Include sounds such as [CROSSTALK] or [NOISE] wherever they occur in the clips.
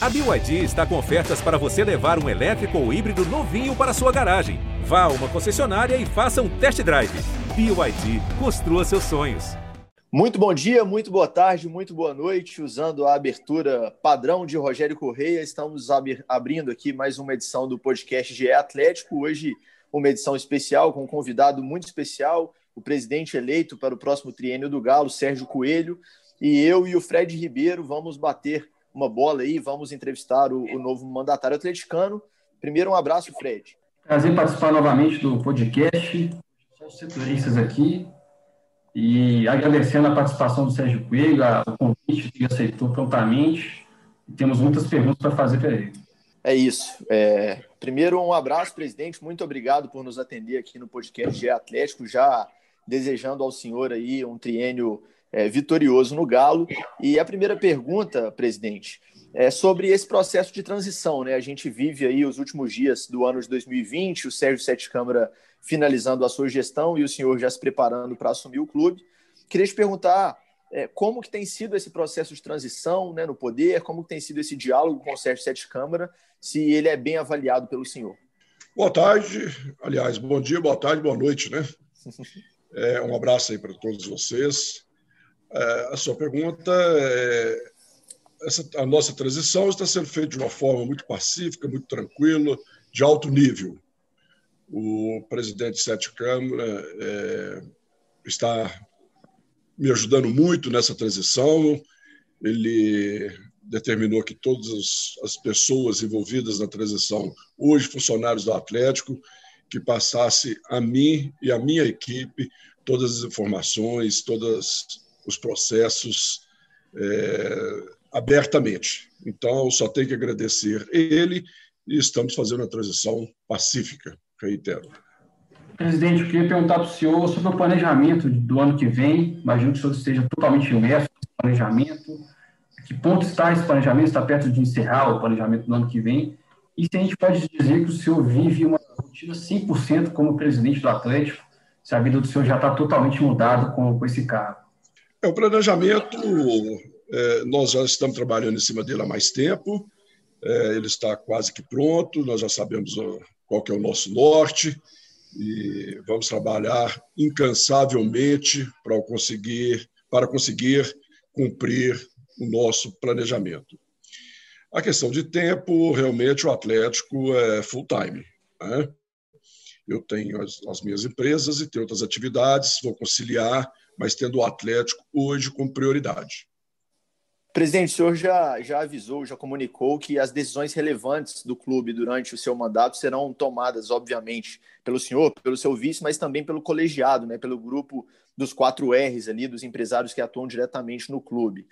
A BYD está com ofertas para você levar um elétrico ou híbrido novinho para sua garagem. Vá a uma concessionária e faça um test drive. BYD, construa seus sonhos. Muito bom dia, muito boa tarde, muito boa noite. Usando a abertura padrão de Rogério Correia, estamos abrindo aqui mais uma edição do podcast GE Atlético. Hoje, uma edição especial com um convidado muito especial, o presidente eleito para o próximo triênio do Galo, Sérgio Coelho. E eu e o Fred Ribeiro vamos bater uma bola aí, vamos entrevistar o, o novo mandatário atleticano. Primeiro, um abraço, Fred. Prazer participar novamente do podcast. Os setoristas aqui. E agradecendo a participação do Sérgio Coelho, o convite que aceitou prontamente. Temos muitas perguntas para fazer para ele. É isso. É... Primeiro, um abraço, presidente. Muito obrigado por nos atender aqui no podcast de Atlético. Já desejando ao senhor aí um triênio é, vitorioso no Galo. E a primeira pergunta, presidente, é sobre esse processo de transição. Né? A gente vive aí os últimos dias do ano de 2020, o Sérgio Sete Câmara finalizando a sua gestão e o senhor já se preparando para assumir o clube. Queria te perguntar é, como que tem sido esse processo de transição né, no poder, como que tem sido esse diálogo com o Sérgio Sete Câmara, se ele é bem avaliado pelo senhor. Boa tarde, aliás, bom dia, boa tarde, boa noite, né? [LAUGHS] É, um abraço aí para todos vocês. É, a sua pergunta é, essa, a nossa transição está sendo feita de uma forma muito pacífica, muito tranquila, de alto nível. O presidente Sete Câmara é, está me ajudando muito nessa transição. Ele determinou que todas as pessoas envolvidas na transição, hoje funcionários do Atlético, que passasse a mim e a minha equipe todas as informações, todas os processos é, abertamente. Então, só tenho que agradecer ele e estamos fazendo uma transição pacífica, reitero. Presidente, eu queria perguntar para o senhor sobre o planejamento do ano que vem. Imagino que o senhor esteja totalmente imerso nesse planejamento. A que ponto está esse planejamento? Está perto de encerrar o planejamento do ano que vem? E se a gente pode dizer que o senhor vive uma rotina 100% como presidente do Atlético, se a vida do senhor já está totalmente mudada com, com esse cargo? É, o planejamento, é, nós já estamos trabalhando em cima dele há mais tempo, é, ele está quase que pronto, nós já sabemos qual que é o nosso norte e vamos trabalhar incansavelmente para conseguir, para conseguir cumprir o nosso planejamento. A questão de tempo, realmente o Atlético é full time. Né? Eu tenho as, as minhas empresas e tenho outras atividades, vou conciliar mas tendo o Atlético hoje como prioridade. Presidente, o senhor já, já avisou, já comunicou que as decisões relevantes do clube durante o seu mandato serão tomadas, obviamente, pelo senhor, pelo seu vice, mas também pelo colegiado, né, pelo grupo dos quatro R's ali, dos empresários que atuam diretamente no clube.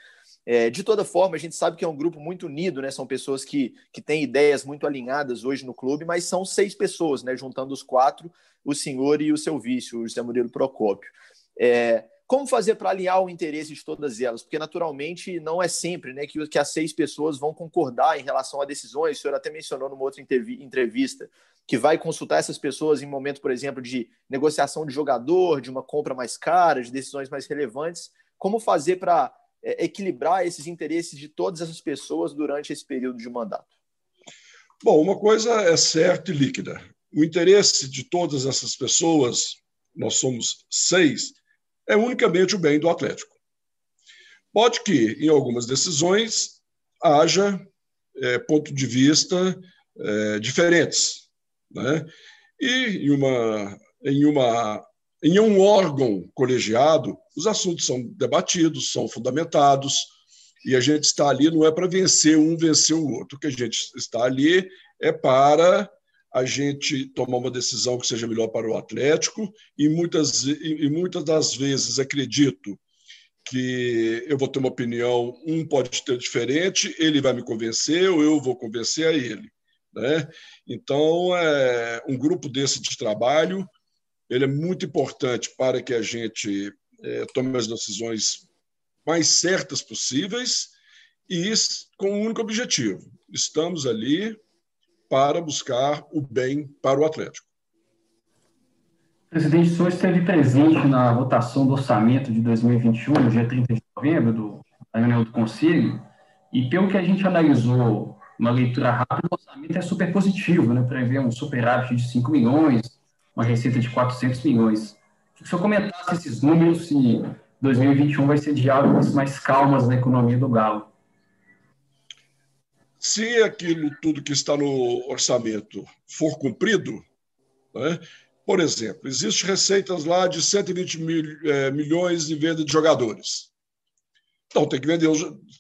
É, de toda forma, a gente sabe que é um grupo muito unido, né? São pessoas que, que têm ideias muito alinhadas hoje no clube, mas são seis pessoas, né? Juntando os quatro, o senhor e o seu vice, o José Murilo Procópio. É, como fazer para alinhar o interesse de todas elas? Porque, naturalmente, não é sempre né, que, que as seis pessoas vão concordar em relação a decisões. O senhor até mencionou numa outra entrevista que vai consultar essas pessoas em momento, por exemplo, de negociação de jogador, de uma compra mais cara, de decisões mais relevantes. Como fazer para é, equilibrar esses interesses de todas essas pessoas durante esse período de mandato? Bom, uma coisa é certa e líquida. O interesse de todas essas pessoas, nós somos seis, é unicamente o bem do Atlético. Pode que, em algumas decisões, haja é, ponto de vista é, diferentes. Né? E em, uma, em, uma, em um órgão colegiado, os assuntos são debatidos, são fundamentados, e a gente está ali não é para vencer um, vencer o outro. O que a gente está ali é para a gente tomar uma decisão que seja melhor para o Atlético e muitas, e muitas das vezes acredito que eu vou ter uma opinião, um pode ter diferente, ele vai me convencer ou eu vou convencer a ele. Né? Então, é, um grupo desse de trabalho ele é muito importante para que a gente é, tome as decisões mais certas possíveis e com um único objetivo. Estamos ali para buscar o bem para o Atlético. Presidente, o senhor esteve presente na votação do orçamento de 2021, no dia 30 de novembro, do, da reunião do Conselho, E pelo que a gente analisou, uma leitura rápida, o orçamento é super positivo, né? Prevê um superávit de 5 milhões, uma receita de 400 milhões. Se eu comentasse esses números, se 2021 vai ser de águas mais calmas na economia do Galo. Se aquilo tudo que está no orçamento for cumprido, né? por exemplo, existem receitas lá de 120 mil, é, milhões de venda de jogadores. Então tem que vender,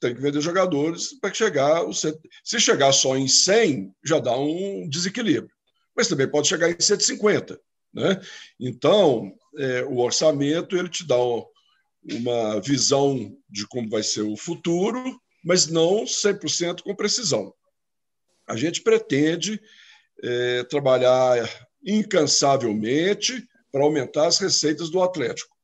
tem que vender jogadores para chegar. Se chegar só em 100, já dá um desequilíbrio. Mas também pode chegar em 150. Né? Então, é, o orçamento ele te dá uma visão de como vai ser o futuro, mas não 100% com precisão. A gente pretende é, trabalhar incansavelmente para aumentar as receitas do Atlético.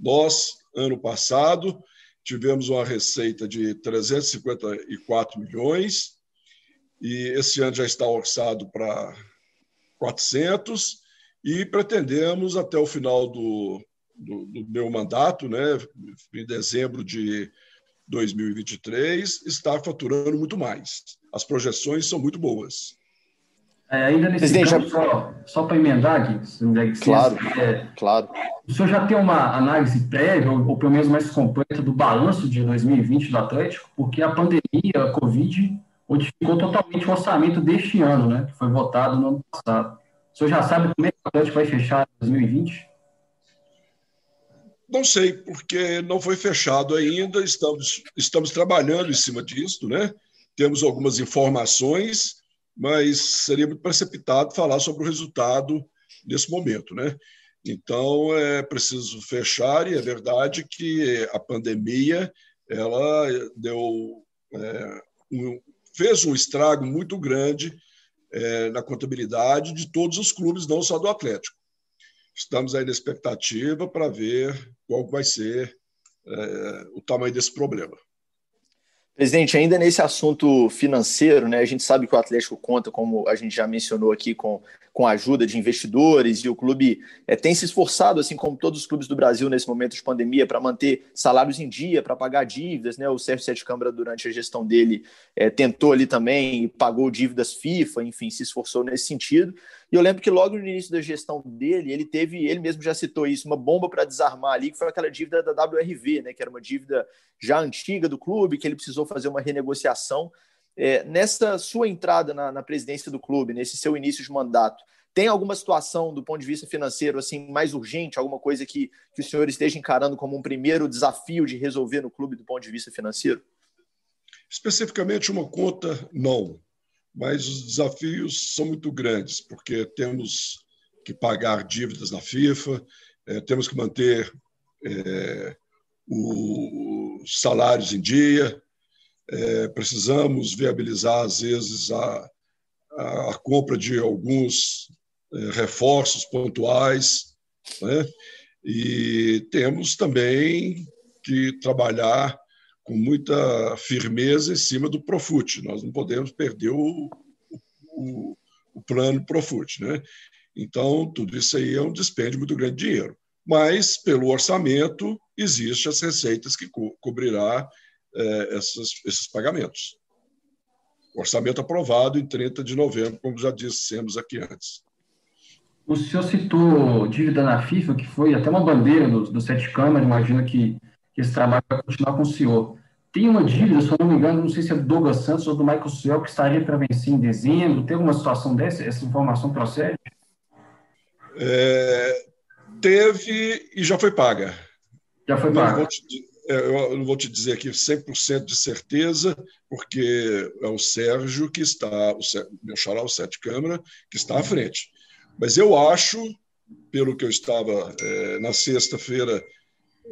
Nós, ano passado, tivemos uma receita de 354 milhões e esse ano já está orçado para 400 e pretendemos até o final do, do, do meu mandato, né, em dezembro de 2023, estar faturando muito mais. As projeções são muito boas. É, ainda nesse Presidente, campo, só, só para emendar aqui, se claro, é, claro. O senhor já tem uma análise prévia, ou, ou, pelo menos mais completa, do balanço de 2020 do Atlético? Porque a pandemia, a Covid, modificou totalmente o orçamento deste ano, né, que foi votado no ano passado. O senhor já sabe como é que o Atlético vai fechar em 2020? Não sei, porque não foi fechado ainda, estamos, estamos trabalhando em cima disso, né? Temos algumas informações, mas seria muito precipitado falar sobre o resultado nesse momento, né? Então é preciso fechar e é verdade que a pandemia ela deu é, um, fez um estrago muito grande é, na contabilidade de todos os clubes, não só do Atlético. Estamos aí na expectativa para ver qual vai ser é, o tamanho desse problema. Presidente, ainda nesse assunto financeiro, né, a gente sabe que o Atlético conta, como a gente já mencionou aqui, com, com a ajuda de investidores e o clube é, tem se esforçado, assim como todos os clubes do Brasil nesse momento de pandemia, para manter salários em dia, para pagar dívidas. Né? O Sérgio Sete Câmara, durante a gestão dele, é, tentou ali também e pagou dívidas FIFA, enfim, se esforçou nesse sentido. E eu lembro que logo no início da gestão dele, ele teve, ele mesmo já citou isso, uma bomba para desarmar ali, que foi aquela dívida da WRV, né, que era uma dívida já antiga do clube, que ele precisou fazer uma renegociação. É, nessa sua entrada na, na presidência do clube, nesse seu início de mandato, tem alguma situação do ponto de vista financeiro assim mais urgente, alguma coisa que, que o senhor esteja encarando como um primeiro desafio de resolver no clube do ponto de vista financeiro? Especificamente uma conta, não mas os desafios são muito grandes, porque temos que pagar dívidas na FIFA, é, temos que manter é, os salários em dia, é, precisamos viabilizar, às vezes, a, a compra de alguns é, reforços pontuais, né? e temos também que trabalhar com muita firmeza em cima do Profut. Nós não podemos perder o, o, o plano Profut. Né? Então, tudo isso aí é um dispêndio muito grande de dinheiro. Mas, pelo orçamento, existem as receitas que co cobrirá é, essas, esses pagamentos. Orçamento aprovado em 30 de novembro, como já dissemos aqui antes. O senhor citou dívida na FIFA, que foi até uma bandeira do, do Sete Câmara, imagino que que esse trabalho vai continuar com o senhor. Tem uma dívida, se eu não me engano, não sei se é do Douglas Santos ou do Michael Suel, que estaria para vencer em dezembro. Tem alguma situação dessa? Essa informação procede? É, teve e já foi paga. Já foi paga. Não eu não vou te dizer aqui 100% de certeza, porque é o Sérgio que está, o meu xará, o Sete Câmara, que está à frente. Mas eu acho, pelo que eu estava é, na sexta-feira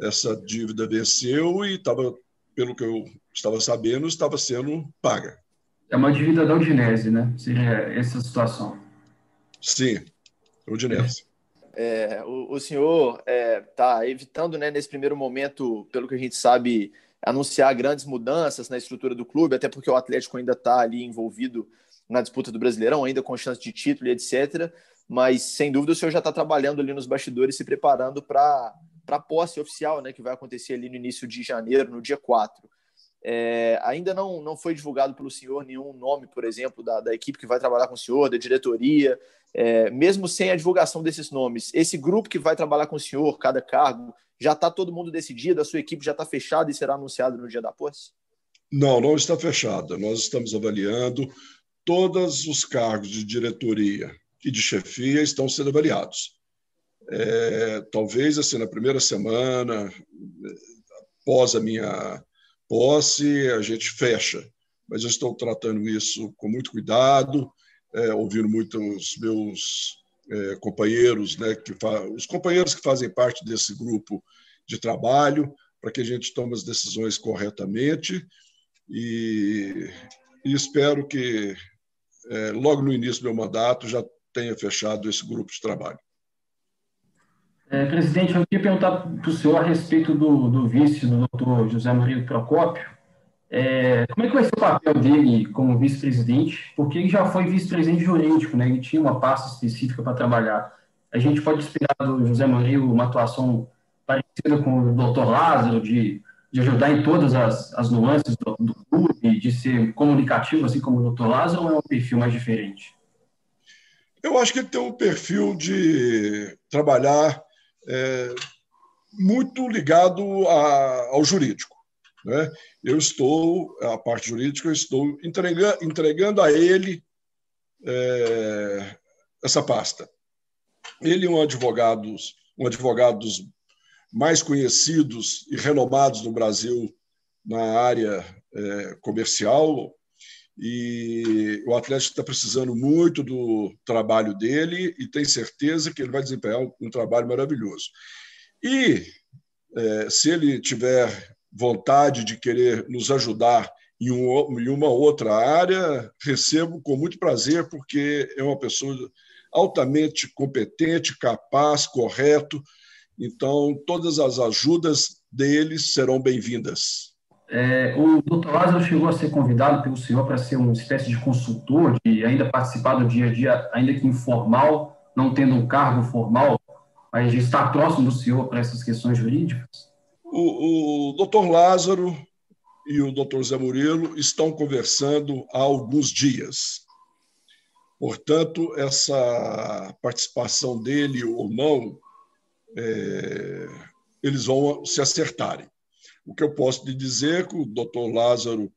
essa dívida venceu e estava, pelo que eu estava sabendo, estava sendo paga. É uma dívida da Udinese, né? Seria essa situação. Sim, Udinese. É, o, o, senhor está é, tá evitando, né, nesse primeiro momento, pelo que a gente sabe, anunciar grandes mudanças na estrutura do clube, até porque o Atlético ainda está ali envolvido na disputa do Brasileirão, ainda com chance de título e etc. Mas, sem dúvida, o senhor já está trabalhando ali nos bastidores, se preparando para para a posse oficial, né, que vai acontecer ali no início de janeiro, no dia 4. É, ainda não, não foi divulgado pelo senhor nenhum nome, por exemplo, da, da equipe que vai trabalhar com o senhor, da diretoria, é, mesmo sem a divulgação desses nomes. Esse grupo que vai trabalhar com o senhor, cada cargo, já está todo mundo decidido? A sua equipe já está fechada e será anunciado no dia da posse? Não, não está fechada. Nós estamos avaliando todos os cargos de diretoria e de chefia estão sendo avaliados. É, talvez assim na primeira semana após a minha posse a gente fecha, mas eu estou tratando isso com muito cuidado, é, ouvindo muitos meus é, companheiros, né, que os companheiros que fazem parte desse grupo de trabalho, para que a gente tome as decisões corretamente e, e espero que é, logo no início do meu mandato já tenha fechado esse grupo de trabalho. É, presidente, eu queria perguntar para o senhor a respeito do, do vice do doutor José Murilo Procópio. É, como é que vai ser o papel dele como vice-presidente? Porque ele já foi vice-presidente jurídico, né? ele tinha uma pasta específica para trabalhar. A gente pode esperar do José Murilo uma atuação parecida com o doutor Lázaro, de, de ajudar em todas as, as nuances do, do clube, de ser comunicativo, assim como o doutor Lázaro, ou é um perfil mais diferente? Eu acho que ele tem um perfil de trabalhar é, muito ligado a, ao jurídico. Né? Eu estou, a parte jurídica, eu estou entregando, entregando a ele é, essa pasta. Ele é um advogado, um advogado dos mais conhecidos e renomados no Brasil na área é, comercial, e o Atlético está precisando muito do trabalho dele e tem certeza que ele vai desempenhar um, trabalho maravilhoso. E é, se ele tiver vontade de querer nos ajudar em, um, em uma outra área, recebo com muito prazer, porque é uma pessoa altamente competente, capaz, correto. Então, todas as ajudas dele serão bem-vindas. É, o doutor Lázaro chegou a ser convidado pelo senhor para ser uma espécie de consultor, de ainda participar do dia a dia, ainda que informal, não tendo um cargo formal, mas de estar próximo do senhor para essas questões jurídicas? O, o doutor Lázaro e o doutor Zé Murilo estão conversando há alguns dias. Portanto, essa participação dele ou não, é, eles vão se acertarem. O que eu posso lhe dizer é que o doutor Lázaro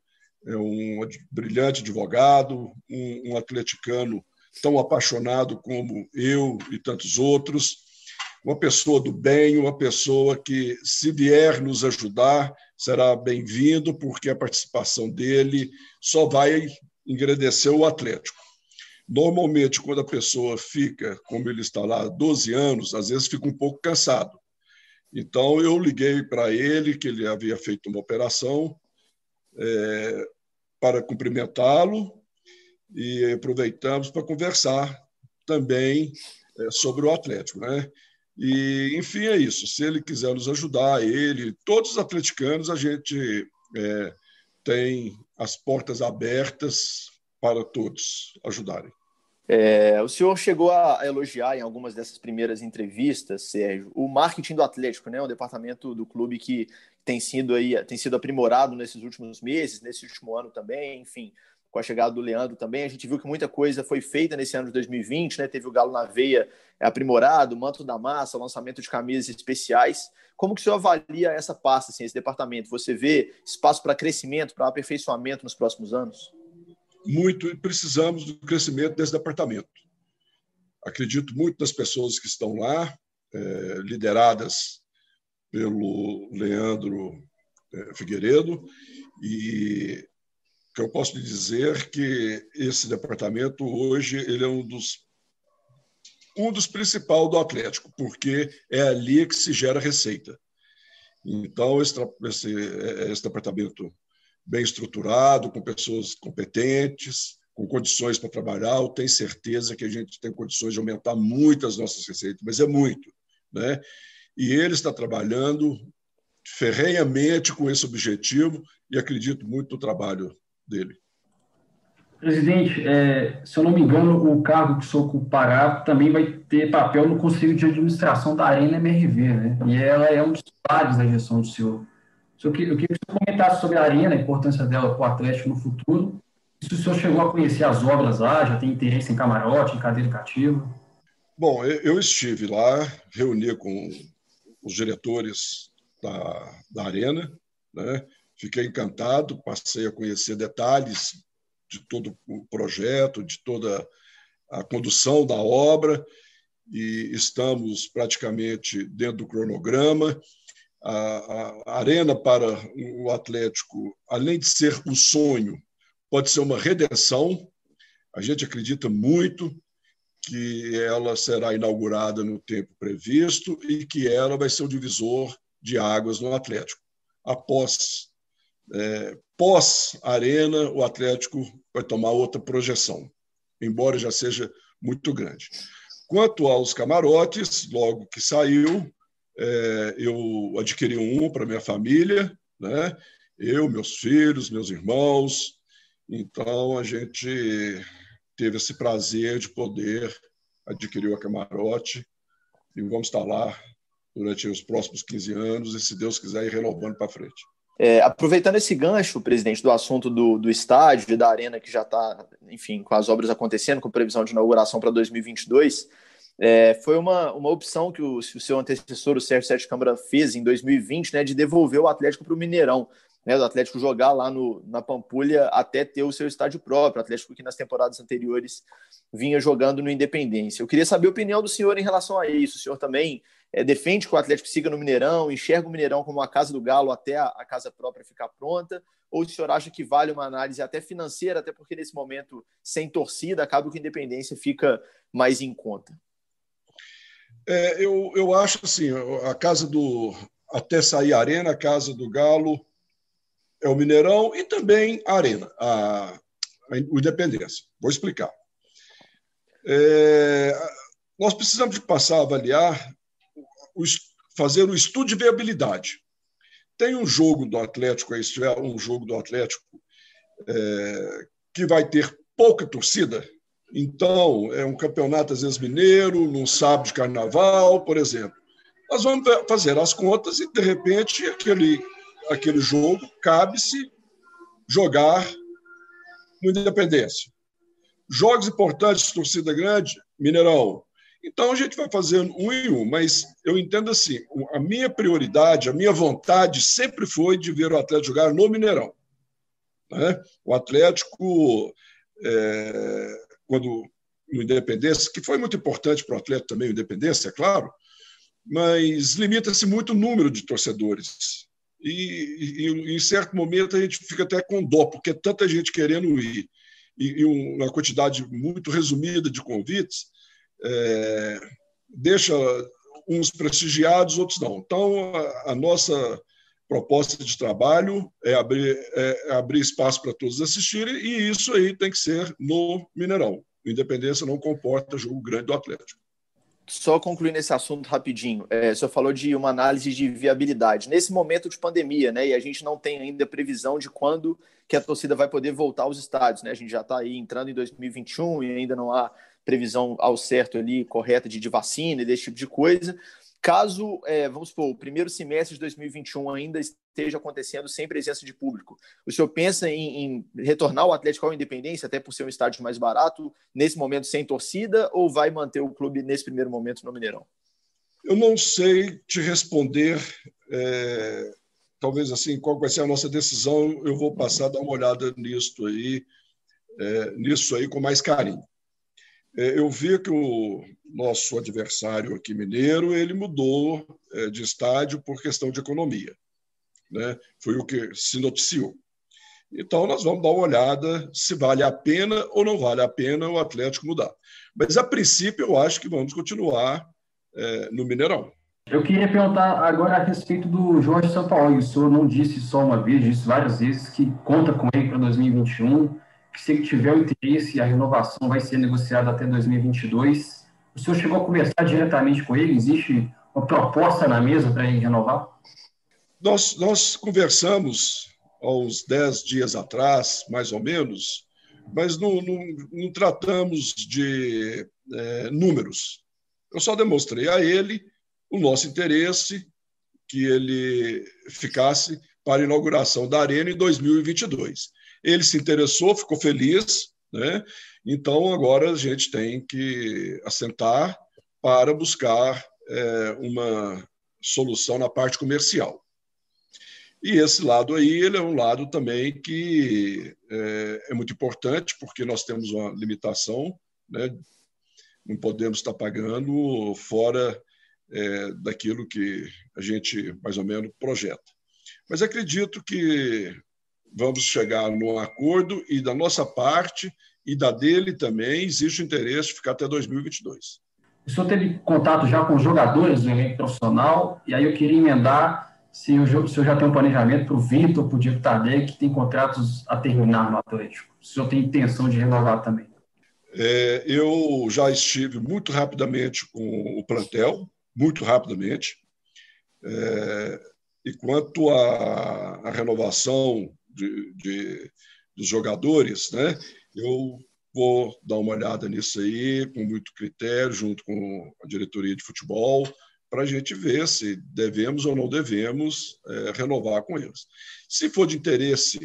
é um brilhante advogado, um, um atleticano tão apaixonado como eu e tantos outros, uma pessoa do bem, uma pessoa que, se vier nos ajudar, será bem-vindo, porque a participação dele só vai engrandecer o Atlético. Normalmente, quando a pessoa fica, como ele está lá, 12 anos, às vezes fica um pouco cansado. Então, eu liguei para ele, que ele havia feito uma operação, é, para cumprimentá-lo e aproveitamos para conversar também é, sobre o Atlético. Né? E, enfim, é isso. Se ele quiser nos ajudar, ele, todos os atleticanos, a gente é, tem as portas abertas para todos ajudarem. É, o senhor chegou a elogiar em algumas dessas primeiras entrevistas, Sérgio, o marketing do Atlético, né? O departamento do clube que tem sido aí, tem sido aprimorado nesses últimos meses, nesse último ano também, enfim, com a chegada do Leandro também, a gente viu que muita coisa foi feita nesse ano de 2020, né? Teve o Galo na Veia aprimorado, o Manto da Massa, lançamento de camisas especiais. Como que o senhor avalia essa pasta, assim, esse departamento? Você vê espaço para crescimento, para aperfeiçoamento nos próximos anos? Muito e precisamos do crescimento desse departamento. Acredito muito nas pessoas que estão lá, é, lideradas pelo Leandro é, Figueiredo, e que eu posso lhe dizer que esse departamento hoje ele é um dos um dos principais do Atlético, porque é ali que se gera receita. Então, esse, esse, esse departamento bem estruturado, com pessoas competentes, com condições para trabalhar, eu tenho certeza que a gente tem condições de aumentar muito as nossas receitas, mas é muito. Né? E ele está trabalhando ferrenhamente com esse objetivo e acredito muito no trabalho dele. Presidente, é, se eu não me engano, o cargo que o senhor ocupará também vai ter papel no Conselho de Administração da Arena MRV, né? E ela é um dos pilares da gestão do senhor. Eu queria que você comentasse sobre a Arena, a importância dela para o Atlético no futuro. Se o senhor chegou a conhecer as obras lá, já tem interesse em camarote, em cadeira cativa? Bom, eu estive lá, reuni com os diretores da, da Arena, né? fiquei encantado, passei a conhecer detalhes de todo o projeto, de toda a condução da obra, e estamos praticamente dentro do cronograma. A, a arena para o Atlético, além de ser um sonho, pode ser uma redenção. A gente acredita muito que ela será inaugurada no tempo previsto e que ela vai ser o divisor de águas no Atlético. Após, é, pós-arena, o Atlético vai tomar outra projeção, embora já seja muito grande. Quanto aos camarotes, logo que saiu, é, eu adquiri um para minha família, né? eu, meus filhos, meus irmãos. Então, a gente teve esse prazer de poder adquirir o camarote e vamos estar lá durante os próximos 15 anos e, se Deus quiser, ir renovando para frente. É, aproveitando esse gancho, presidente, do assunto do, do estádio e da arena que já está, enfim, com as obras acontecendo, com previsão de inauguração para 2022, é, foi uma, uma opção que o, o seu antecessor, o Sérgio Sete Câmara, fez em 2020, né, de devolver o Atlético para o Mineirão, né, do Atlético jogar lá no, na Pampulha até ter o seu estádio próprio, o Atlético que nas temporadas anteriores vinha jogando no Independência. Eu queria saber a opinião do senhor em relação a isso. O senhor também é, defende que o Atlético siga no Mineirão, enxerga o Mineirão como a casa do Galo até a, a, casa própria ficar pronta, ou o senhor acha que vale uma análise até financeira, até porque nesse momento, sem torcida, acaba que a independência fica mais em conta? É, eu, eu acho assim, a casa do. Até sair a Arena, a casa do Galo é o Mineirão e também a Arena, a, a o Independência. Vou explicar. É, nós precisamos de passar a avaliar fazer o estudo de viabilidade. Tem um jogo do Atlético, se tiver um jogo do Atlético é, que vai ter pouca torcida, então é um campeonato, às vezes, mineiro, num sábado de carnaval, por exemplo. Nós vamos fazer as contas e, de repente, aquele, aquele jogo cabe-se jogar no Independência. Jogos importantes, torcida grande, Mineirão, então a gente vai fazendo um em um, mas eu entendo assim: a minha prioridade, a minha vontade sempre foi de ver o Atlético jogar no Mineirão. Né? O Atlético, é, quando no Independência, que foi muito importante para o Atlético também, o Independência, é claro, mas limita-se muito o número de torcedores. E, e, em certo momento a gente fica até com dó, porque é tanta gente querendo ir, e, e uma quantidade muito resumida de convites é, deixa uns prestigiados, outros não. Então, a, a nossa proposta de trabalho é abrir, é, é abrir espaço para todos assistirem, e isso aí tem que ser no Mineirão. Independência não comporta jogo grande do Atlético. Só concluindo esse assunto rapidinho, é, o senhor falou de uma análise de viabilidade. Nesse momento de pandemia, né, e a gente não tem ainda previsão de quando que a torcida vai poder voltar aos estádios, né? A gente já está aí entrando em 2021 e ainda não há previsão ao certo ali, correta de, de vacina e desse tipo de coisa. Caso, é, vamos supor, o primeiro semestre de 2021 ainda esteja acontecendo sem presença de público, o senhor pensa em, em retornar o Atlético ao Independência, até por ser um estádio mais barato, nesse momento sem torcida, ou vai manter o clube nesse primeiro momento no Mineirão? Eu não sei te responder, é, talvez assim, qual vai ser a nossa decisão, eu vou passar a dar uma olhada nisso aí, é, nisso aí com mais carinho. É, eu vi que o nosso adversário aqui mineiro ele mudou é, de estádio por questão de economia, né? Foi o que se noticiou. Então nós vamos dar uma olhada se vale a pena ou não vale a pena o Atlético mudar. Mas a princípio eu acho que vamos continuar é, no Mineirão. Eu queria perguntar agora a respeito do Jorge Sampaoli. O senhor não disse só uma vez, disse várias vezes que conta com ele para 2021 que se tiver o interesse, a renovação vai ser negociada até 2022. O senhor chegou a conversar diretamente com ele? Existe uma proposta na mesa para ele renovar? Nós, nós conversamos há uns dez dias atrás, mais ou menos, mas não, não, não tratamos de é, números. Eu só demonstrei a ele o nosso interesse, que ele ficasse para a inauguração da Arena em 2022. Ele se interessou, ficou feliz, né? então agora a gente tem que assentar para buscar é, uma solução na parte comercial. E esse lado aí ele é um lado também que é, é muito importante, porque nós temos uma limitação, né? não podemos estar pagando fora é, daquilo que a gente mais ou menos projeta. Mas acredito que vamos chegar num acordo e da nossa parte e da dele também existe o interesse de ficar até 2022. O senhor teve contato já com jogadores do elenco profissional, e aí eu queria emendar se o, senhor já tem um planejamento para o Vitor, para o Diego Tadei, que tem contratos a terminar no Atlético. Se o senhor tem intenção de renovar também? É, eu já estive muito rapidamente com o plantel, muito rapidamente. É, e quanto à renovação de, de, dos jogadores, né, eu vou dar uma olhada nisso aí com muito critério, junto com a diretoria de futebol, para a gente ver se devemos ou não devemos é, renovar com eles. Se for de interesse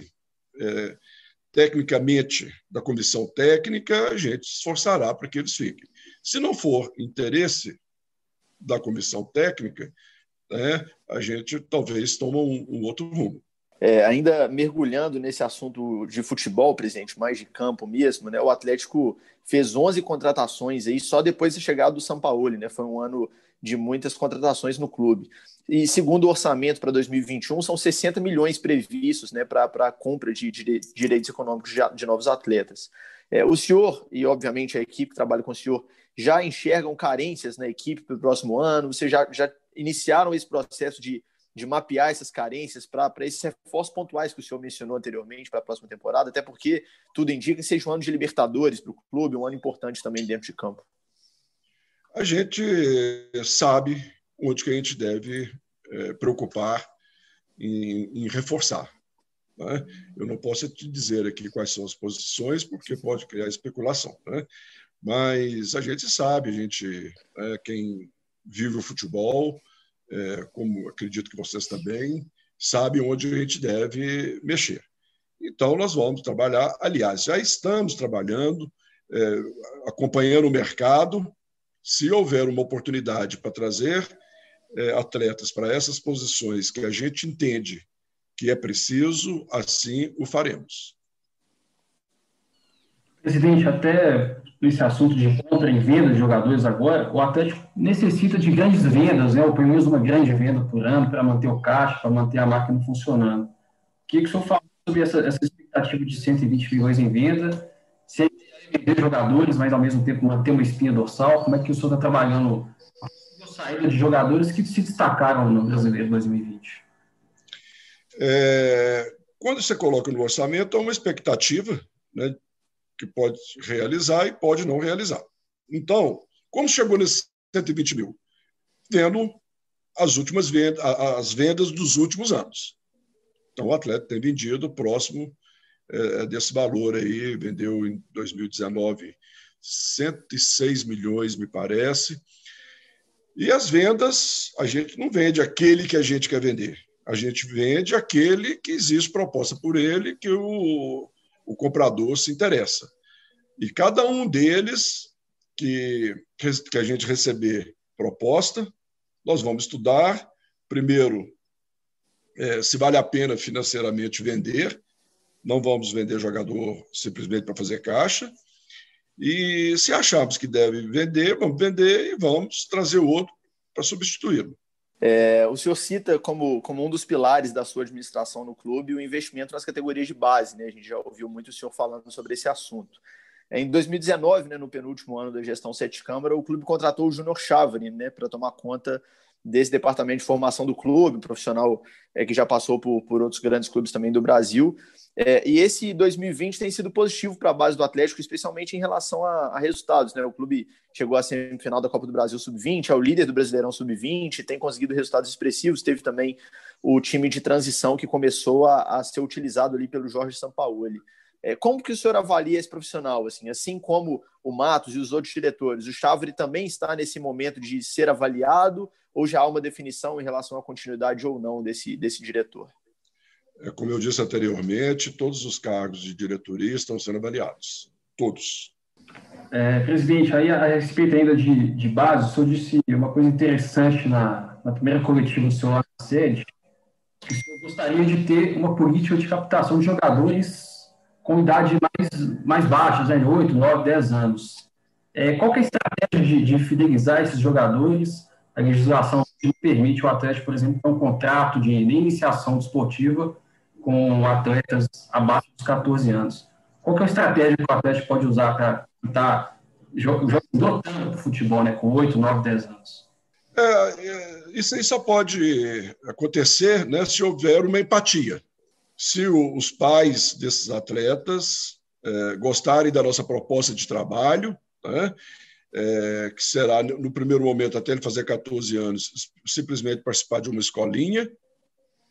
é, tecnicamente da comissão técnica, a gente se esforçará para que eles fiquem. Se não for interesse da comissão técnica, né, a gente talvez tome um, um outro rumo. É, ainda mergulhando nesse assunto de futebol, presidente, mais de campo mesmo, né? O Atlético fez 11 contratações aí só depois da chegada do Sampaoli, né? Foi um ano de muitas contratações no clube. E segundo o orçamento para 2021, são 60 milhões previstos né, para a compra de, de, direitos econômicos de, de novos atletas. É, o senhor, e obviamente a equipe que trabalha com o senhor, já enxergam carências na equipe para o próximo ano? Vocês já, já iniciaram esse processo de de mapear essas carências para esses reforços pontuais que o senhor mencionou anteriormente para a próxima temporada, até porque tudo indica que seja um ano de Libertadores para o clube, um ano importante também dentro de campo. A gente sabe onde que a gente deve é, preocupar em, em reforçar. Né? Eu não posso te dizer aqui quais são as posições, porque pode criar especulação. Né? Mas a gente sabe, a gente, é, quem vive o futebol, é, como acredito que vocês também, sabem onde a gente deve mexer. Então, nós vamos trabalhar, aliás, já estamos trabalhando, é, acompanhando o mercado. Se houver uma oportunidade para trazer é, atletas para essas posições que a gente entende que é preciso, assim o faremos. Presidente, até nesse assunto de compra e venda de jogadores agora, o Atlético necessita de grandes vendas, né, ou pelo menos uma grande venda por ano, para manter o caixa, para manter a máquina funcionando. O que, que o senhor fala sobre essa, essa expectativa de 120 milhões em venda? Se é vender jogadores, mas ao mesmo tempo manter uma espinha dorsal, como é que o senhor está trabalhando a saída de jogadores que se destacaram no Brasileiro 2020? É, quando você coloca no orçamento, é uma expectativa né, que pode realizar e pode não realizar. Então, como chegou nesses 120 mil? Vendo as últimas vendas, as vendas dos últimos anos. Então, o atleta tem vendido próximo é, desse valor aí, vendeu em 2019 106 milhões, me parece. E as vendas, a gente não vende aquele que a gente quer vender. A gente vende aquele que existe proposta por ele, que o, o comprador se interessa. E cada um deles que, que a gente receber proposta, nós vamos estudar, primeiro, é, se vale a pena financeiramente vender, não vamos vender jogador simplesmente para fazer caixa, e se acharmos que deve vender, vamos vender e vamos trazer outro para substituí-lo. É, o senhor cita como, como um dos pilares da sua administração no clube o investimento nas categorias de base, né? A gente já ouviu muito o senhor falando sobre esse assunto. É, em 2019, né, no penúltimo ano da gestão Sete Câmara, o clube contratou o Júnior Chavani né, para tomar conta desse departamento de formação do clube, profissional é, que já passou por, por outros grandes clubes também do Brasil. É, e esse 2020 tem sido positivo para a base do Atlético, especialmente em relação a, a, resultados. Né? O clube chegou à semifinal da Copa do Brasil Sub-20, é o líder do Brasileirão Sub-20, tem conseguido resultados expressivos. Teve também o time de transição que começou a, a ser utilizado ali pelo Jorge Sampaoli. É, como que o senhor avalia esse profissional? Assim, assim como o Matos e os outros diretores, o Chavre também está nesse momento de ser avaliado ou já há uma definição em relação à continuidade ou não desse, desse diretor? É, como eu disse anteriormente, todos os cargos de diretoria estão sendo avaliados. Todos. É, presidente, aí a, respeito ainda de, de base, o senhor disse uma coisa interessante na, na primeira coletiva do senhor na sede, que o senhor gostaria de ter uma política de captação de jogadores com idade mais, mais baixas, né, 8, 9, 10 anos. É, qual é a estratégia de, de fidelizar esses jogadores? A legislação permite o Atlético, por exemplo, ter um contrato de iniciação desportiva com atletas abaixo dos 14 anos. Qual é a estratégia que o Atlético pode usar para estar jogando tanto futebol, né, com 8, 9, 10 anos? É, é, isso aí só pode acontecer né, se houver uma empatia. Se o, os pais desses atletas é, gostarem da nossa proposta de trabalho, né, é, que será, no primeiro momento, até ele fazer 14 anos, simplesmente participar de uma escolinha,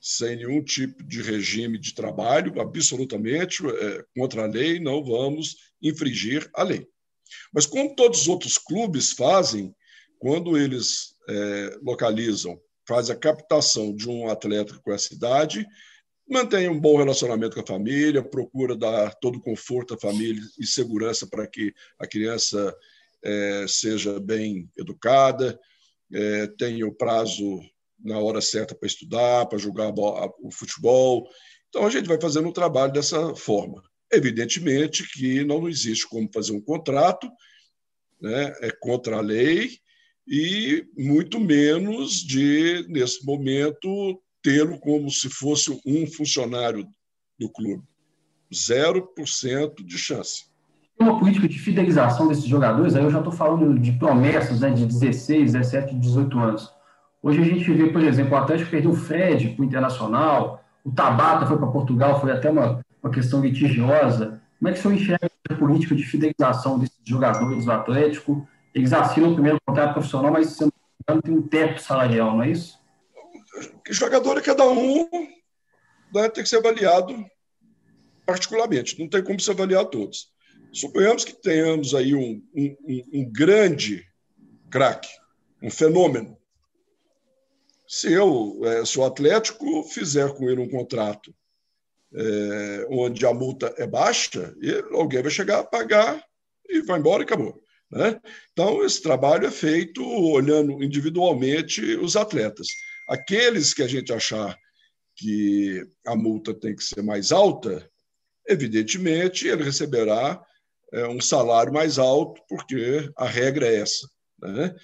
sem nenhum tipo de regime de trabalho, absolutamente é, contra a lei, não vamos infringir a lei. Mas como todos os outros clubes fazem, quando eles é, localizam, fazem a captação de um atleta com essa idade, mantém um bom relacionamento com a família, procura dar todo o conforto à família e segurança para que a criança é, seja bem educada, é, tenha o prazo na hora certa para estudar, para jogar o futebol. Então, a gente vai fazendo o trabalho dessa forma. Evidentemente que não existe como fazer um contrato, né? é contra a lei, e muito menos de, nesse momento, tê-lo como se fosse um funcionário do clube. 0% de chance. Uma política de fidelização desses jogadores, aí eu já estou falando de promessas né, de 16, 17, 18 anos. Hoje a gente vê, por exemplo, o Atlético perdeu o Fred para o Internacional, o Tabata foi para Portugal, foi até uma, uma questão litigiosa. Como é que o senhor enxerga a política de fidelização desses jogadores do Atlético? Eles assinam o primeiro contrato profissional, mas se não tem um teto salarial, não é isso? Jogador é cada um né, tem que ser avaliado particularmente, não tem como se avaliar todos. Suponhamos que tenhamos aí um, um, um grande craque, um fenômeno, se eu, é, se o Atlético fizer com ele um contrato é, onde a multa é baixa, alguém vai chegar a pagar e vai embora e acabou. Né? Então, esse trabalho é feito olhando individualmente os atletas. Aqueles que a gente achar que a multa tem que ser mais alta, evidentemente ele receberá é, um salário mais alto, porque a regra é essa. Né?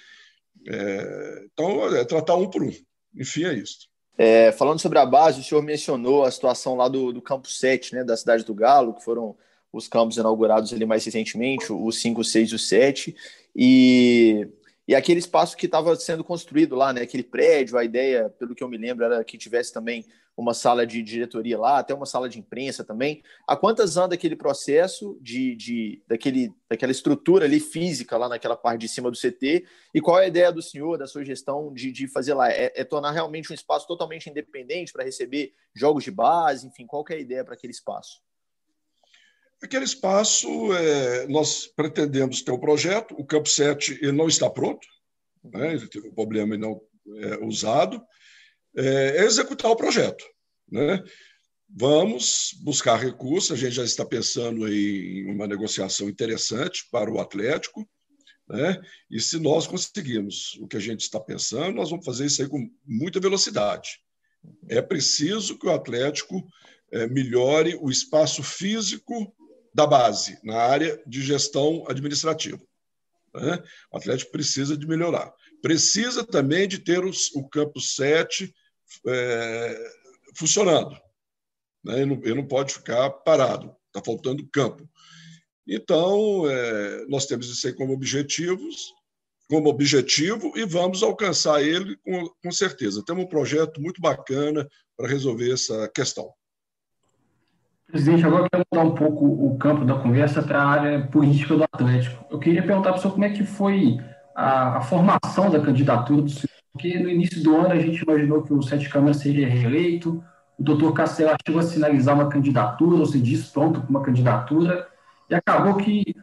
É, então, é tratar um por um. Enfim, é isso. É, falando sobre a base, o senhor mencionou a situação lá do, do campo 7, né, da cidade do Galo, que foram os campos inaugurados ali mais recentemente, o 5, 6 e o 7, e, e aquele espaço que estava sendo construído lá, né, aquele prédio, a ideia, pelo que eu me lembro, era que tivesse também uma sala de diretoria lá, até uma sala de imprensa também. Há quantas anda aquele processo de, de daquele, daquela estrutura ali física lá naquela parte de cima do CT? E qual é a ideia do senhor, da sua gestão de, de fazer lá? É, é tornar realmente um espaço totalmente independente para receber jogos de base? Enfim, qual é a ideia para aquele espaço? Aquele espaço, é, nós pretendemos ter um projeto, o Campo 7 ele não está pronto, né? ele teve um problema e não é usado, é, executar o projeto. Né? Vamos buscar recursos, a gente já está pensando em uma negociação interessante para o Atlético, né? e se nós conseguirmos o que a gente está pensando, nós vamos fazer isso aí com muita velocidade. É preciso que o Atlético é, melhore o espaço físico da base, na área de gestão administrativa. Né? O Atlético precisa de melhorar. Precisa também de ter os, o campo 7 é, funcionando. Né? Ele, não, ele não pode ficar parado, está faltando campo. Então, é, nós temos isso aí como objetivos, como objetivo e vamos alcançar ele com, com certeza. Temos um projeto muito bacana para resolver essa questão. Presidente, agora eu quero mudar um pouco o campo da conversa para a área política do Atlético. Eu queria perguntar para o senhor como é que foi a, a formação da candidatura do senhor porque no início do ano a gente imaginou que o Sete Câmara seria reeleito, o doutor Castelo chegou a sinalizar uma candidatura, ou se diz pronto para uma candidatura, e acabou que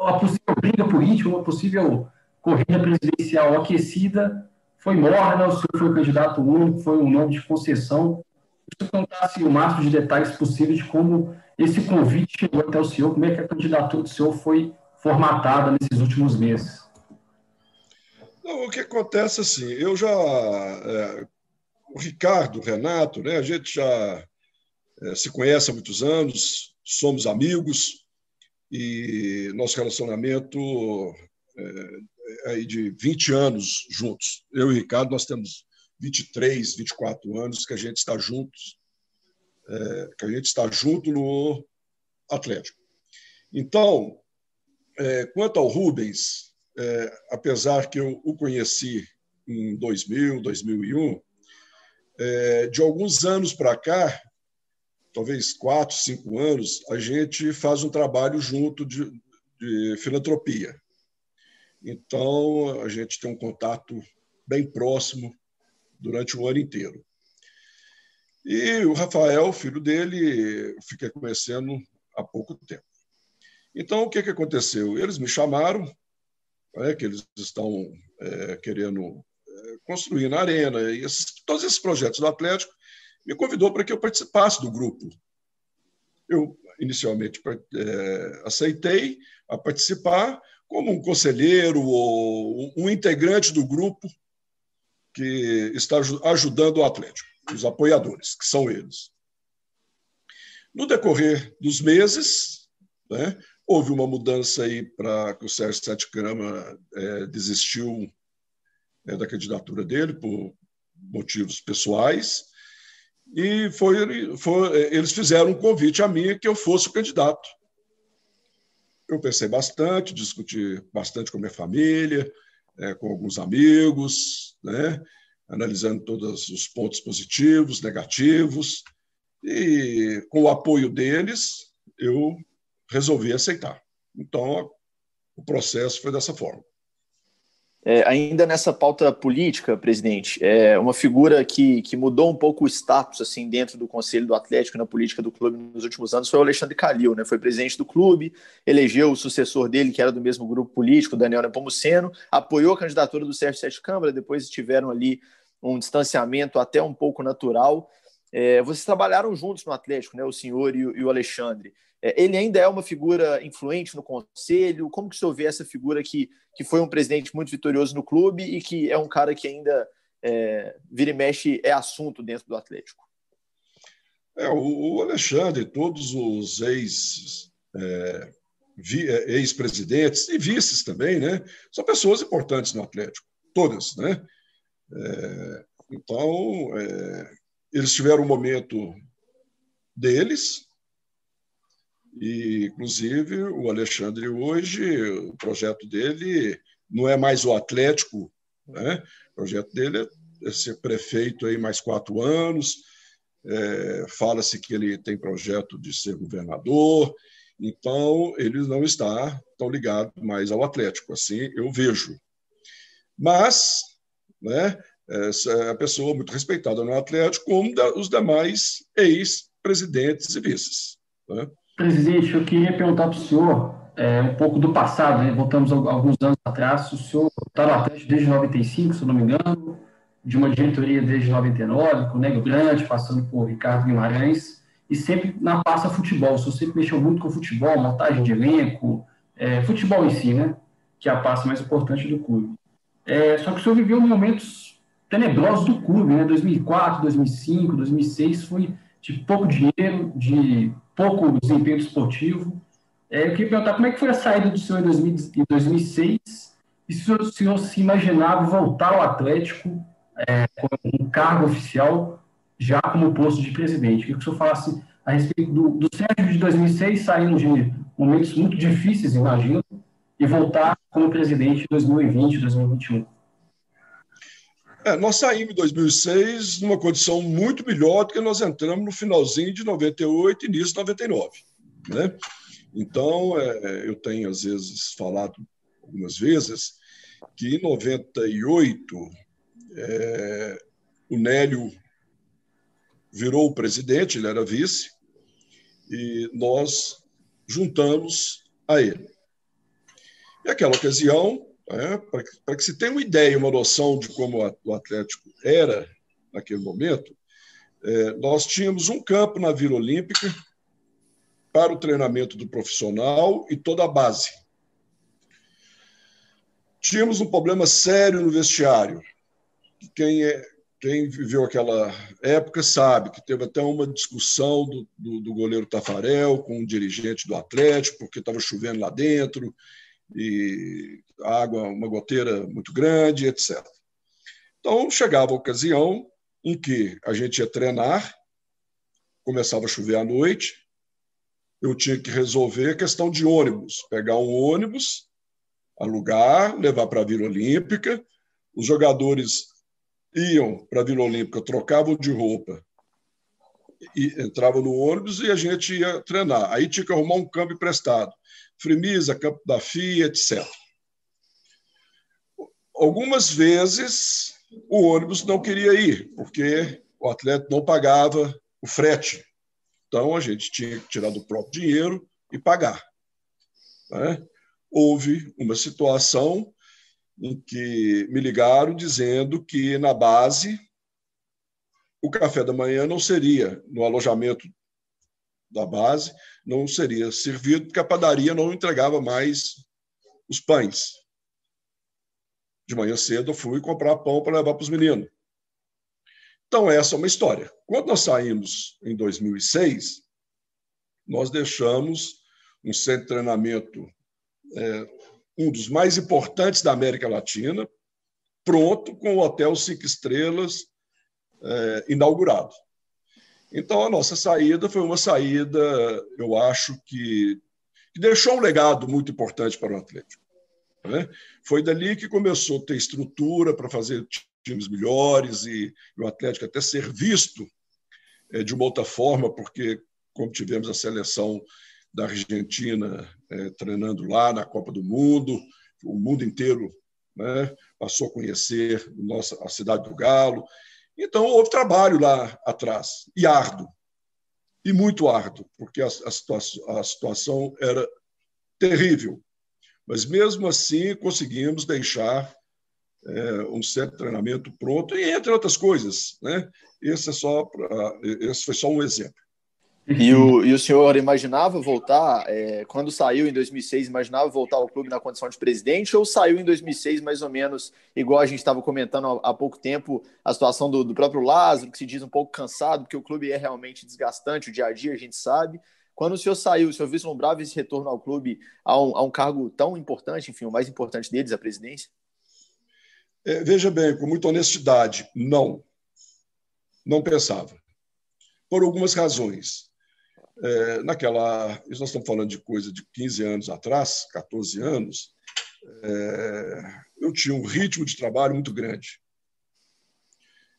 a possível briga política, uma possível corrida presidencial aquecida foi morna, o senhor foi candidato único, foi um nome de concessão. Se você contasse o máximo de detalhes possíveis de como esse convite chegou até o senhor, como é que a candidatura do senhor foi formatada nesses últimos meses? O que acontece assim, eu já. É, o Ricardo, o Renato, né, a gente já é, se conhece há muitos anos, somos amigos, e nosso relacionamento é, é aí de 20 anos juntos. Eu e o Ricardo, nós temos 23, 24 anos que a gente está juntos, é, que a gente está junto no Atlético. Então, é, quanto ao Rubens, é, apesar que eu o conheci em 2000, 2001, é, de alguns anos para cá, talvez quatro, cinco anos, a gente faz um trabalho junto de, de filantropia. Então, a gente tem um contato bem próximo durante o ano inteiro. E o Rafael, filho dele, fiquei conhecendo há pouco tempo. Então, o que, que aconteceu? Eles me chamaram, é, que eles estão é, querendo é, construir na Arena, e esses, todos esses projetos do Atlético, me convidou para que eu participasse do grupo. Eu, inicialmente, é, aceitei a participar como um conselheiro ou um integrante do grupo que está ajudando o Atlético, os apoiadores, que são eles. No decorrer dos meses, né, houve uma mudança aí para que o Sérgio Sete Grama é, desistiu é, da candidatura dele por motivos pessoais e foi, foi, eles fizeram um convite a mim que eu fosse o candidato. Eu pensei bastante, discuti bastante com minha família, é, com alguns amigos, né? analisando todos os pontos positivos, negativos, e com o apoio deles, eu resolvi aceitar. Então, o processo foi dessa forma. É, ainda nessa pauta política, presidente, é uma figura que, que mudou um pouco o status assim dentro do Conselho do Atlético na política do clube nos últimos anos foi o Alexandre Calil, né? Foi presidente do clube, elegeu o sucessor dele, que era do mesmo grupo político, Daniel Nepomuceno, apoiou a candidatura do Sérgio Sete Câmara, depois tiveram ali um distanciamento até um pouco natural. É, vocês trabalharam juntos no Atlético, né? O senhor e e o Alexandre. É, ele ainda é uma figura influente no conselho? Como que o senhor vê essa figura que, que foi um presidente muito vitorioso no clube e que é um cara que ainda é, vira e mexe é assunto dentro do Atlético? É, o Alexandre, todos os ex, é, é, ex-presidentes e vices também, né? São pessoas importantes no Atlético, todas, né? É, então, é, eles tiveram um momento deles, e, inclusive, o Alexandre hoje, o projeto dele não é mais o Atlético, né? o projeto dele é ser prefeito aí mais quatro anos, é, fala-se que ele tem projeto de ser governador, então ele não está tão ligado mais ao Atlético, assim eu vejo. Mas, né, essa é a pessoa muito respeitada no Atlético, como os demais ex-presidentes e vices. Né? Presidente, eu queria perguntar para o senhor é, um pouco do passado, né? voltamos alguns anos atrás. O senhor está no Atlético desde 95, se não me engano, de uma diretoria desde 99, com o Nego Grande, passando por Ricardo Guimarães, e sempre na pasta futebol. O senhor sempre mexeu muito com futebol, montagem de elenco, é, futebol em si, né? que é a pasta mais importante do clube. É, só que o senhor viveu momentos tenebrosos do clube, né? 2004, 2005, 2006, foi de pouco dinheiro, de pouco desempenho esportivo. É, eu queria perguntar como é que foi a saída do senhor em 2006 e se o senhor se imaginava voltar ao Atlético é, com um cargo oficial já como posto de presidente. Queria que o senhor falasse a respeito do, do Sérgio de 2006, saindo de momentos muito difíceis, imagino, e voltar como presidente em 2020, 2021. É, nós saímos em 2006 numa condição muito melhor do que nós entramos no finalzinho de 98 e início de 99. Né? Então, é, eu tenho, às vezes, falado algumas vezes que em 98 é, o Nélio virou o presidente, ele era vice, e nós juntamos a ele. E aquela ocasião, é, para que se tenha uma ideia, uma noção de como o Atlético era naquele momento, É, nós tínhamos um campo na Vila Olímpica para o treinamento do profissional e toda a base. Tínhamos um problema sério no vestiário. Quem, é, quem viveu aquela época sabe que teve até uma discussão do, do, do goleiro Tafarel com um dirigente do Atlético, porque estava chovendo lá dentro, e água, uma goteira muito grande, etc. Então, chegava a ocasião em que a gente ia treinar, começava a chover à noite, eu tinha que resolver a questão de ônibus, pegar um ônibus, alugar, levar para a Vila Olímpica, os jogadores iam para a Vila Olímpica, trocavam de roupa, e entravam no ônibus e a gente ia treinar. Aí tinha que arrumar um campo emprestado. Fremisa, Campo da FIA, etc. Algumas vezes o ônibus não queria ir, porque o atleta não pagava o frete. Então a gente tinha que tirar do próprio dinheiro e pagar. Né? Houve uma situação em que me ligaram dizendo que na base o café da manhã não seria no alojamento da base, não seria servido porque a padaria não entregava mais os pães. De manhã cedo eu fui comprar pão para levar para os meninos. Então essa é uma história. Quando nós saímos em 2006, nós deixamos um centro de treinamento é, um dos mais importantes da América Latina, pronto, com o Hotel Cinco Estrelas é, inaugurado. Então, a nossa saída foi uma saída, eu acho que, que deixou um legado muito importante para o Atlético. Né? Foi dali que começou a ter estrutura para fazer times melhores e, e o Atlético até ser visto é, de uma outra forma, porque, como tivemos a seleção da Argentina é, treinando lá na Copa do Mundo, o mundo inteiro né, passou a conhecer nossa, a cidade do Galo. Então, houve trabalho lá atrás, e árduo, e muito árduo, porque a, a, situação, a situação era terrível. Mas, mesmo assim, conseguimos deixar é, um certo treinamento pronto, e entre outras coisas. Né? Esse, é só pra, esse foi só um exemplo. E o, e o senhor imaginava voltar, é, quando saiu em 2006, imaginava voltar ao clube na condição de presidente ou saiu em 2006 mais ou menos, igual a gente estava comentando há, há, pouco tempo, a situação do, do, próprio Lázaro, que se diz um pouco cansado, porque o clube é realmente desgastante, o dia a dia a gente sabe. Quando o senhor saiu, o senhor vislumbrava esse retorno ao clube a um, a um cargo tão importante, enfim, o mais importante deles, a presidência? É, veja bem, com muita honestidade, não. Não pensava. Por algumas razões é, naquela. Nós estamos falando de coisa de 15 anos atrás, 14 anos, é, eu tinha um ritmo de trabalho muito grande.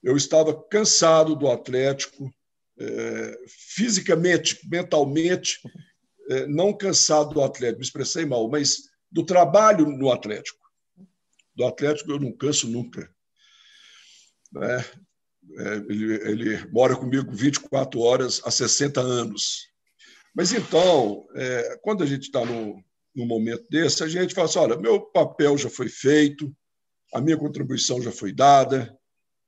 Eu estava cansado do Atlético, é, fisicamente, mentalmente, é, não cansado do Atlético, me expressei mal, mas do trabalho no Atlético. Do Atlético eu não canso nunca. Né? É, ele, ele, mora comigo 24 horas há 60 anos. Mas então, é, quando a gente está num, momento desse, a gente fala assim: olha, meu papel já foi feito, a minha contribuição já foi dada,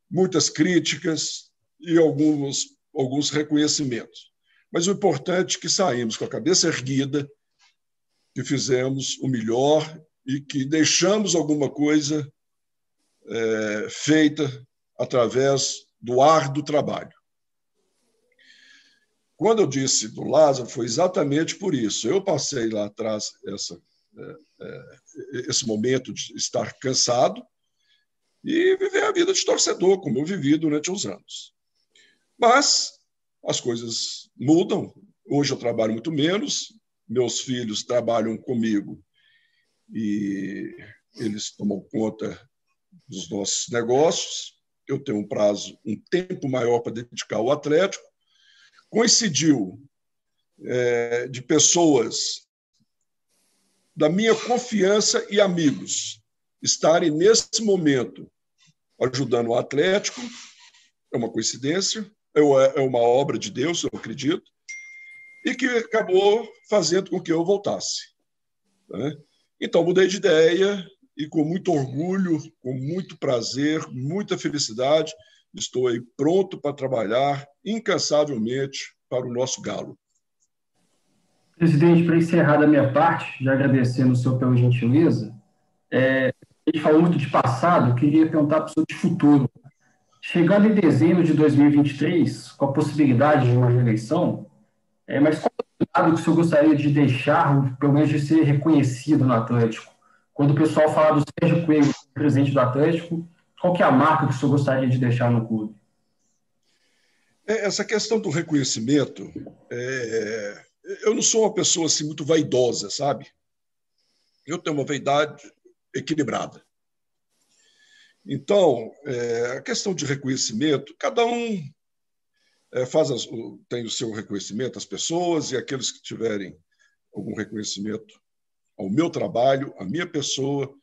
muitas críticas e alguns, alguns reconhecimentos. Mas o importante é que saímos com a cabeça erguida, que fizemos o melhor e que deixamos alguma coisa é, feita através do árduo trabalho. Quando eu disse do Lázaro, foi exatamente por isso. Eu passei lá atrás essa, é, é, esse momento de estar cansado e viver a vida de torcedor, como eu vivi durante uns anos. Mas as coisas mudam. Hoje eu trabalho muito menos, meus filhos trabalham comigo e eles tomam conta dos nossos negócios. Eu tenho um prazo, um tempo maior para dedicar ao Atlético coincidiu é, de pessoas da minha confiança e amigos estarem nesse momento ajudando o Atlético, é uma coincidência, é, é uma obra de Deus, eu acredito, e que acabou fazendo com que eu voltasse. Né? Então, mudei de ideia e, com muito orgulho, com muito prazer, muita felicidade, estou aí pronto para trabalhar incansavelmente para o nosso galo. Presidente, para encerrar da minha parte, já agradecendo o senhor pela gentileza, é, a gente falou muito de passado, queria perguntar para o senhor de futuro. Chegando em dezembro de 2023, com a possibilidade de uma reeleição, é, mas qual é o lado que o senhor gostaria de deixar, pelo menos de ser reconhecido no Atlético? Quando o pessoal fala do Sérgio Coelho, presidente do Atlético, qual que é a marca que o senhor gostaria de deixar no clube? É, essa questão do reconhecimento, é, eu não sou uma pessoa assim muito vaidosa, sabe? Eu tenho uma vaidade equilibrada. Então, é, a questão de reconhecimento, cada um é, faz as, tem o seu reconhecimento, as pessoas e aqueles que tiverem algum reconhecimento ao meu trabalho, à minha pessoa,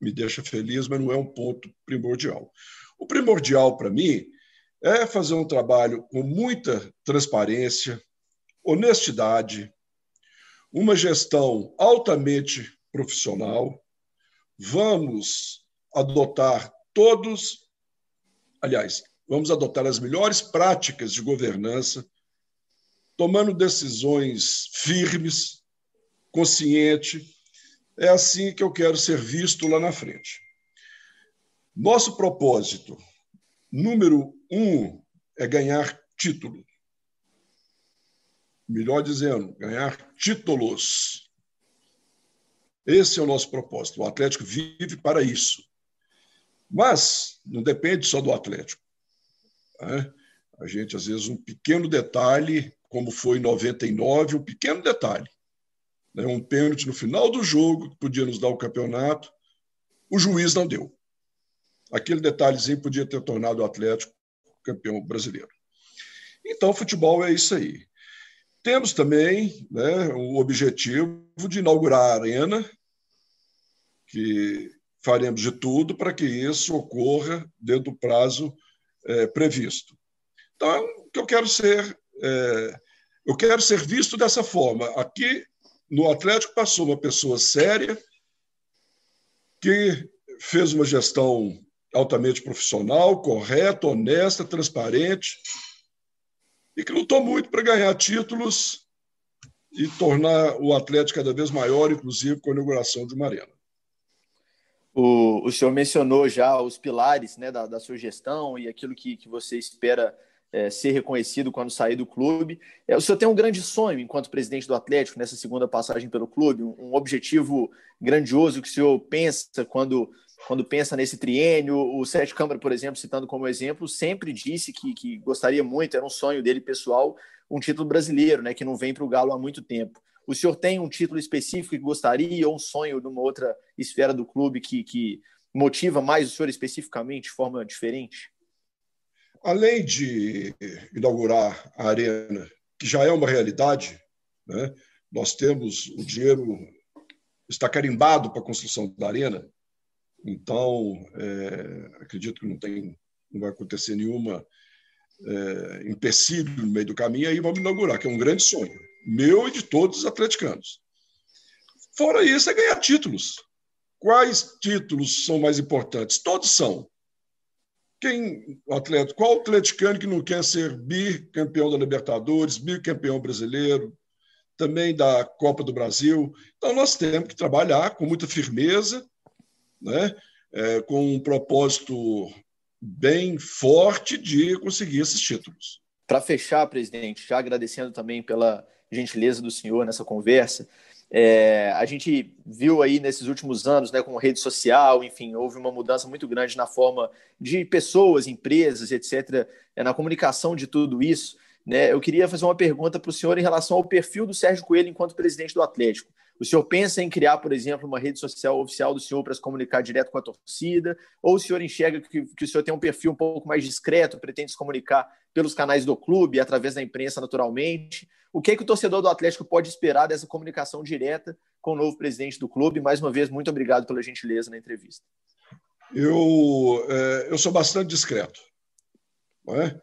me deixa feliz, mas não é um ponto primordial. O primordial para mim é fazer um trabalho com muita transparência, honestidade, uma gestão altamente profissional. Vamos adotar todos, aliás, vamos adotar as melhores práticas de governança, tomando decisões firmes, consciente. É assim que eu quero ser visto lá na frente. Nosso propósito número um é ganhar título melhor dizendo, ganhar títulos. Esse é o nosso propósito. O Atlético vive para isso. Mas não depende só do Atlético. Né? A gente, às vezes, um pequeno detalhe, como foi em 99, um pequeno detalhe. Né? Um pênalti no final do jogo, que podia nos dar o campeonato, o juiz não deu. Aquele detalhezinho podia ter tornado o Atlético campeão brasileiro. Então, futebol é isso aí. Temos também né, o objetivo de inaugurar a arena, que faremos de tudo para que isso ocorra dentro do prazo é, previsto. Então, que eu quero ser, é, eu quero ser visto dessa forma. Aqui no Atlético passou uma pessoa séria que fez uma gestão altamente profissional, correta, honesta, transparente, e que lutou muito para ganhar títulos e tornar o Atlético cada vez maior, inclusive com a inauguração de uma arena. O, o senhor mencionou já os pilares né, da, da sua gestão e aquilo que, que você espera é, ser reconhecido quando sair do clube. É, o senhor tem um grande sonho enquanto presidente do Atlético nessa segunda passagem pelo clube, um, um objetivo grandioso que o senhor pensa quando quando pensa nesse triênio. O Sérgio Câmara, por exemplo, citando como exemplo, sempre disse que, que gostaria muito, era um sonho dele pessoal, um título brasileiro, né, que não vem para o Galo há muito tempo. O senhor tem um título específico que gostaria, ou um sonho numa outra esfera do clube que, que motiva mais o senhor especificamente, de forma diferente? Além de inaugurar a arena, que já é uma realidade, né? nós temos o dinheiro está carimbado para a construção da arena, então, é, acredito que não, tem, não vai acontecer nenhuma é, empecilho no meio do caminho, aí vamos inaugurar, que é um grande sonho, meu e de todos os atleticanos. Fora isso, é ganhar títulos. Quais títulos são mais importantes? Todos são. Quem, atleta, qual atleticano que não quer ser bicampeão da Libertadores, bicampeão brasileiro, também da Copa do Brasil? Então, nós temos que trabalhar com muita firmeza né, é, com um propósito bem forte de conseguir esses títulos. Para fechar, presidente, já agradecendo também pela gentileza do senhor nessa conversa, é, a gente viu aí nesses últimos anos, né, com rede social, enfim, houve uma mudança muito grande na forma de pessoas, empresas, etc., é, na comunicação de tudo isso. Né, eu queria fazer uma pergunta para o senhor em relação ao perfil do Sérgio Coelho enquanto presidente do Atlético. O senhor pensa em criar, por exemplo, uma rede social oficial do senhor para se comunicar direto com a torcida? Ou o senhor enxerga que, que o senhor tem um perfil um pouco mais discreto, pretende se comunicar pelos canais do clube, através da imprensa, naturalmente? O que, é que o torcedor do Atlético pode esperar dessa comunicação direta com o novo presidente do clube? Mais uma vez, muito obrigado pela gentileza na entrevista. Eu, é, eu sou bastante discreto. Não é?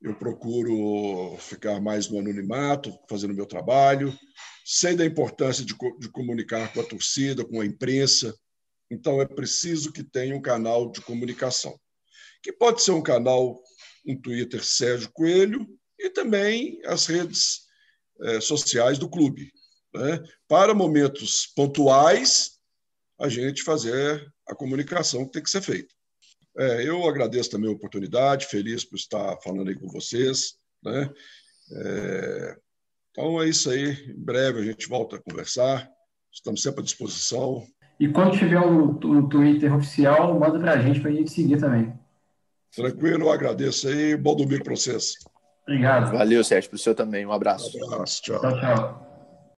Eu procuro ficar mais no anonimato, fazendo meu trabalho sei da importância de, de comunicar com a torcida, com a imprensa. Então, é preciso que tenha um canal de comunicação, que pode ser um canal um Twitter Sérgio Coelho e também as redes é, sociais do clube. Né? Para momentos pontuais, a gente fazer a comunicação que tem que ser feita. É, eu agradeço também a oportunidade, feliz por estar falando aí com vocês. Né? É, então é isso aí. Em breve a gente volta a conversar. Estamos sempre à disposição. E quando tiver o, o Twitter oficial, manda para a gente, para a gente seguir também. Tranquilo, agradeço aí. Bom domingo para vocês. Obrigado. Valeu, Sérgio, para o senhor também. Um abraço. Um abraço, tchau. Tchau, tchau.